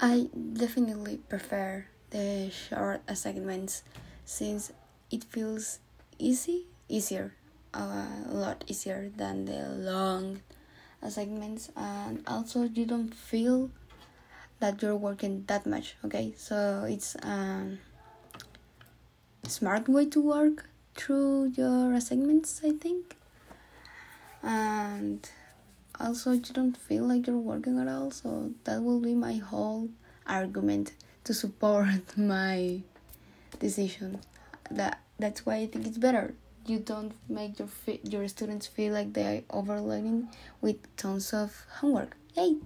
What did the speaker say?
I definitely prefer the short assignments since it feels easy, easier, a lot easier than the long assignments, and also you don't feel that you're working that much. Okay, so it's a smart way to work through your assignments, I think, and also you don't feel like you're working at all so that will be my whole argument to support my decision. That that's why i think it's better. You don't make your your students feel like they're overloading with tons of homework. Hey